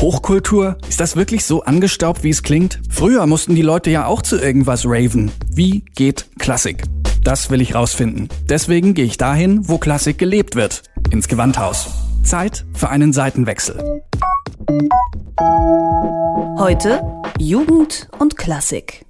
Hochkultur? Ist das wirklich so angestaubt, wie es klingt? Früher mussten die Leute ja auch zu irgendwas raven. Wie geht Klassik? Das will ich rausfinden. Deswegen gehe ich dahin, wo Klassik gelebt wird. Ins Gewandhaus. Zeit für einen Seitenwechsel. Heute Jugend und Klassik.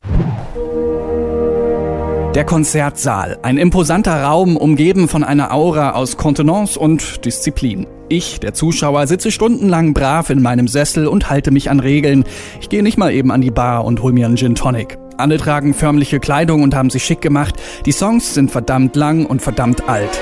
Der Konzertsaal. Ein imposanter Raum, umgeben von einer Aura aus Kontenance und Disziplin. Ich, der Zuschauer, sitze stundenlang brav in meinem Sessel und halte mich an Regeln. Ich gehe nicht mal eben an die Bar und hol mir einen Gin Tonic. Alle tragen förmliche Kleidung und haben sich schick gemacht. Die Songs sind verdammt lang und verdammt alt.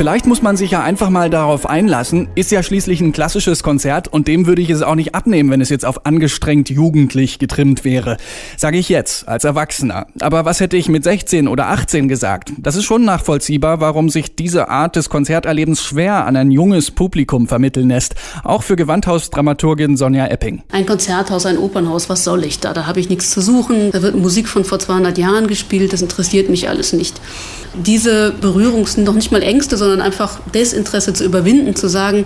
Vielleicht muss man sich ja einfach mal darauf einlassen. Ist ja schließlich ein klassisches Konzert und dem würde ich es auch nicht abnehmen, wenn es jetzt auf angestrengt jugendlich getrimmt wäre. Sage ich jetzt, als Erwachsener. Aber was hätte ich mit 16 oder 18 gesagt? Das ist schon nachvollziehbar, warum sich diese Art des Konzerterlebens schwer an ein junges Publikum vermitteln lässt. Auch für Gewandhausdramaturgin Sonja Epping. Ein Konzerthaus, ein Opernhaus, was soll ich da? Da habe ich nichts zu suchen. Da wird Musik von vor 200 Jahren gespielt. Das interessiert mich alles nicht. Diese Berührung sind noch nicht mal Ängste, sondern sondern einfach Desinteresse zu überwinden, zu sagen,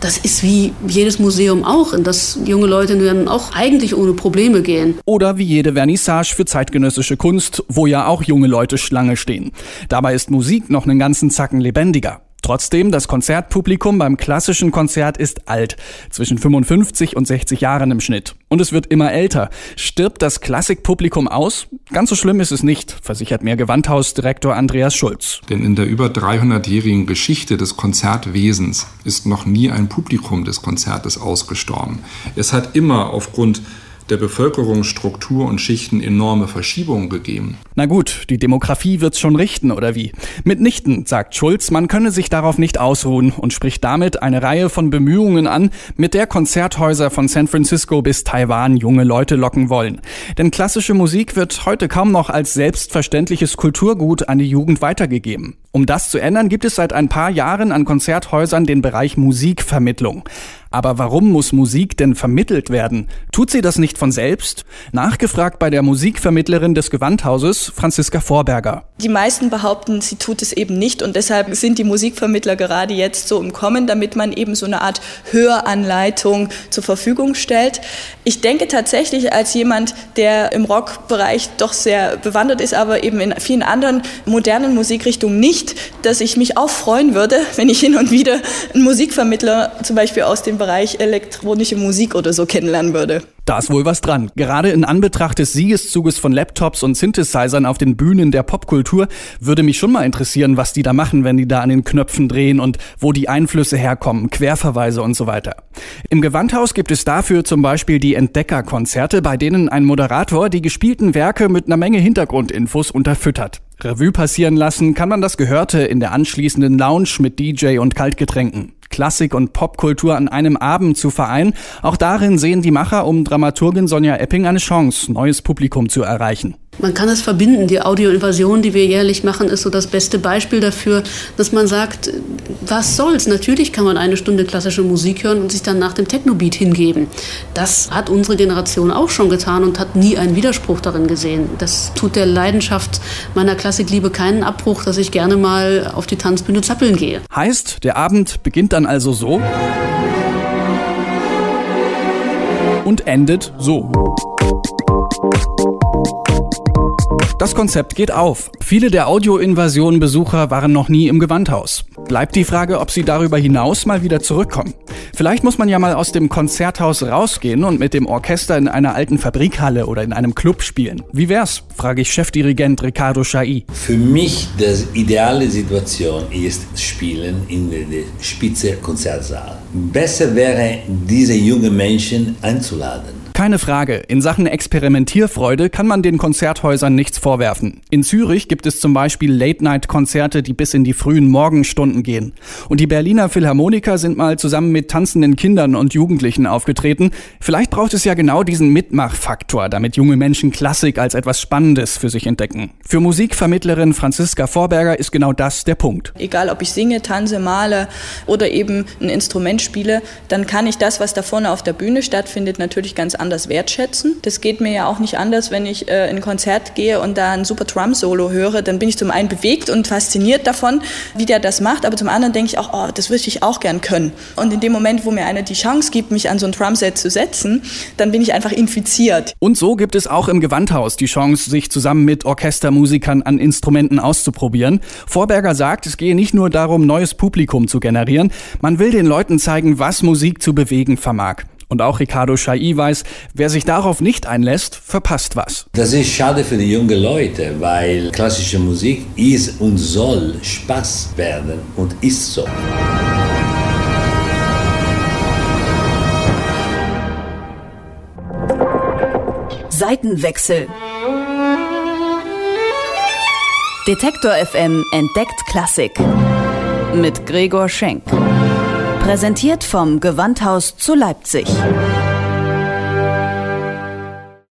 das ist wie jedes Museum auch, in das junge Leute dann auch eigentlich ohne Probleme gehen. Oder wie jede Vernissage für zeitgenössische Kunst, wo ja auch junge Leute Schlange stehen. Dabei ist Musik noch einen ganzen Zacken lebendiger. Trotzdem, das Konzertpublikum beim klassischen Konzert ist alt, zwischen 55 und 60 Jahren im Schnitt. Und es wird immer älter. Stirbt das Klassikpublikum aus? Ganz so schlimm ist es nicht, versichert mir Gewandhausdirektor Andreas Schulz. Denn in der über 300-jährigen Geschichte des Konzertwesens ist noch nie ein Publikum des Konzertes ausgestorben. Es hat immer aufgrund der Bevölkerungsstruktur und Schichten enorme Verschiebungen gegeben. Na gut, die Demografie wird's schon richten, oder wie? Mitnichten, sagt Schulz, man könne sich darauf nicht ausruhen und spricht damit eine Reihe von Bemühungen an, mit der Konzerthäuser von San Francisco bis Taiwan junge Leute locken wollen. Denn klassische Musik wird heute kaum noch als selbstverständliches Kulturgut an die Jugend weitergegeben. Um das zu ändern, gibt es seit ein paar Jahren an Konzerthäusern den Bereich Musikvermittlung. Aber warum muss Musik denn vermittelt werden? Tut sie das nicht von selbst? Nachgefragt bei der Musikvermittlerin des Gewandhauses, Franziska Vorberger. Die meisten behaupten, sie tut es eben nicht und deshalb sind die Musikvermittler gerade jetzt so im Kommen, damit man eben so eine Art Höranleitung zur Verfügung stellt. Ich denke tatsächlich als jemand, der im Rockbereich doch sehr bewandert ist, aber eben in vielen anderen modernen Musikrichtungen nicht, dass ich mich auch freuen würde, wenn ich hin und wieder einen Musikvermittler zum Beispiel aus dem Bereich elektronische Musik oder so kennenlernen würde. Da ist wohl was dran. Gerade in Anbetracht des Siegeszuges von Laptops und Synthesizern auf den Bühnen der Popkultur würde mich schon mal interessieren, was die da machen, wenn die da an den Knöpfen drehen und wo die Einflüsse herkommen, Querverweise und so weiter. Im Gewandhaus gibt es dafür zum Beispiel die Entdeckerkonzerte, bei denen ein Moderator die gespielten Werke mit einer Menge Hintergrundinfos unterfüttert. Revue passieren lassen kann man das Gehörte in der anschließenden Lounge mit DJ und Kaltgetränken. Klassik und Popkultur an einem Abend zu vereinen. Auch darin sehen die Macher um Dramaturgin Sonja Epping eine Chance, neues Publikum zu erreichen. Man kann es verbinden. Die Audioinvasion, die wir jährlich machen, ist so das beste Beispiel dafür, dass man sagt, was soll's? Natürlich kann man eine Stunde klassische Musik hören und sich dann nach dem Technobeat hingeben. Das hat unsere Generation auch schon getan und hat nie einen Widerspruch darin gesehen. Das tut der Leidenschaft meiner Klassikliebe keinen Abbruch, dass ich gerne mal auf die Tanzbühne zappeln gehe. Heißt, der Abend beginnt dann also so und endet so. Das Konzept geht auf. Viele der Audioinvasion-Besucher waren noch nie im Gewandhaus. Bleibt die Frage, ob sie darüber hinaus mal wieder zurückkommen. Vielleicht muss man ja mal aus dem Konzerthaus rausgehen und mit dem Orchester in einer alten Fabrikhalle oder in einem Club spielen. Wie wär's? frage ich Chefdirigent Ricardo Chai. Für mich die ideale Situation ist Spielen in der Spitze Konzertsaal. Besser wäre, diese jungen Menschen einzuladen Keine Frage, in Sachen Experimentierfreude kann man den Konzerthäusern nichts vorwerfen. In Zürich gibt es zum Beispiel Late-Night-Konzerte, die bis in die frühen Morgenstunden gehen. Und die Berliner Philharmoniker sind mal zusammen mit tanzenden Kindern und Jugendlichen aufgetreten. Vielleicht braucht es ja genau diesen Mitmachfaktor, damit junge Menschen Klassik als etwas Spannendes für sich entdecken. Für Musikvermittlerin Franziska Vorberger ist genau das der Punkt. Egal, ob ich singe, tanze, male oder eben ein Instrument spiele, dann kann ich das, was da vorne auf der Bühne stattfindet, natürlich ganz anders wertschätzen. Das geht mir ja auch nicht anders, wenn ich äh, in ein Konzert gehe und da ein super Drum-Solo höre. Dann bin ich zum einen bewegt und fasziniert davon, wie der das macht, aber zum anderen denke ich auch, oh, das würde ich auch gern können. Und in dem Moment, wo mir einer die Chance gibt, mich an so ein Drumset zu setzen, dann bin ich einfach infiziert. Und so gibt es auch im Gewandhaus die Chance, sich zusammen mit Orchestermusikern an Instrumenten auszuprobieren. Vorberger sagt, es gehe nicht nur darum, neues Publikum zu generieren, man will den Leuten zeigen, was Musik zu bewegen vermag. Und auch Ricardo Chai weiß, wer sich darauf nicht einlässt, verpasst was. Das ist schade für die jungen Leute, weil klassische Musik ist und soll Spaß werden und ist so. Seitenwechsel. Detektor FM entdeckt Klassik. Mit Gregor Schenk. Präsentiert vom Gewandhaus zu Leipzig.